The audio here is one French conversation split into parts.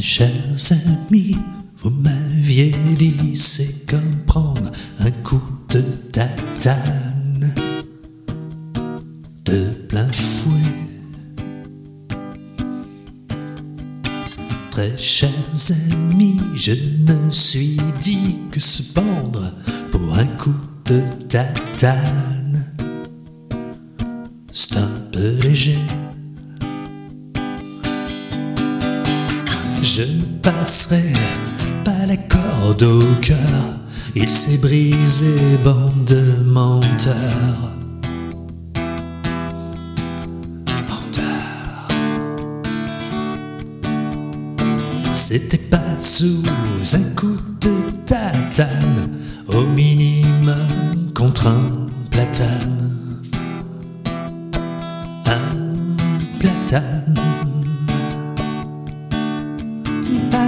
chers amis, vous m'aviez dit c'est comme prendre un coup de tatane de plein fouet. Très chers amis, je me suis dit que se pendre pour un coup de tatane, c'est un peu léger. Je ne passerai pas la corde au cœur, il s'est brisé, bande de menteurs. C'était pas sous un coup de tatane, au minimum contre un platane. Un platane.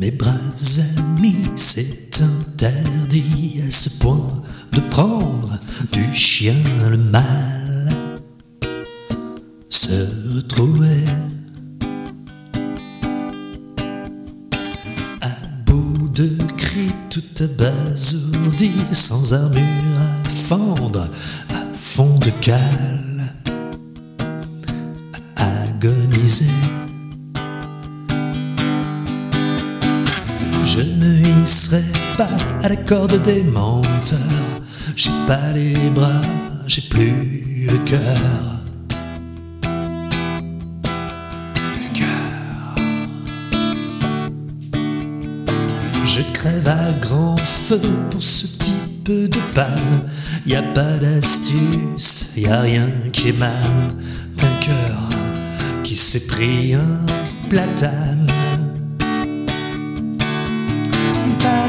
Mes braves amis, c'est interdit à ce point de prendre du chien le mal. Se retrouver à bout de cris, tout abasourdi, sans armure à fendre, à fond de cale, à agoniser. Je ne hisserai pas à la corde des menteurs. J'ai pas les bras, j'ai plus le cœur. Je crève à grand feu pour ce type de panne. Y a pas d'astuce, y a rien qui émane d'un cœur qui s'est pris un platane.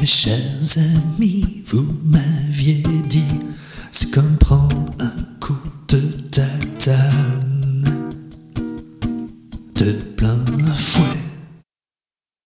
Mes chers amis, vous m'aviez dit, c'est comme prendre un coup de tata.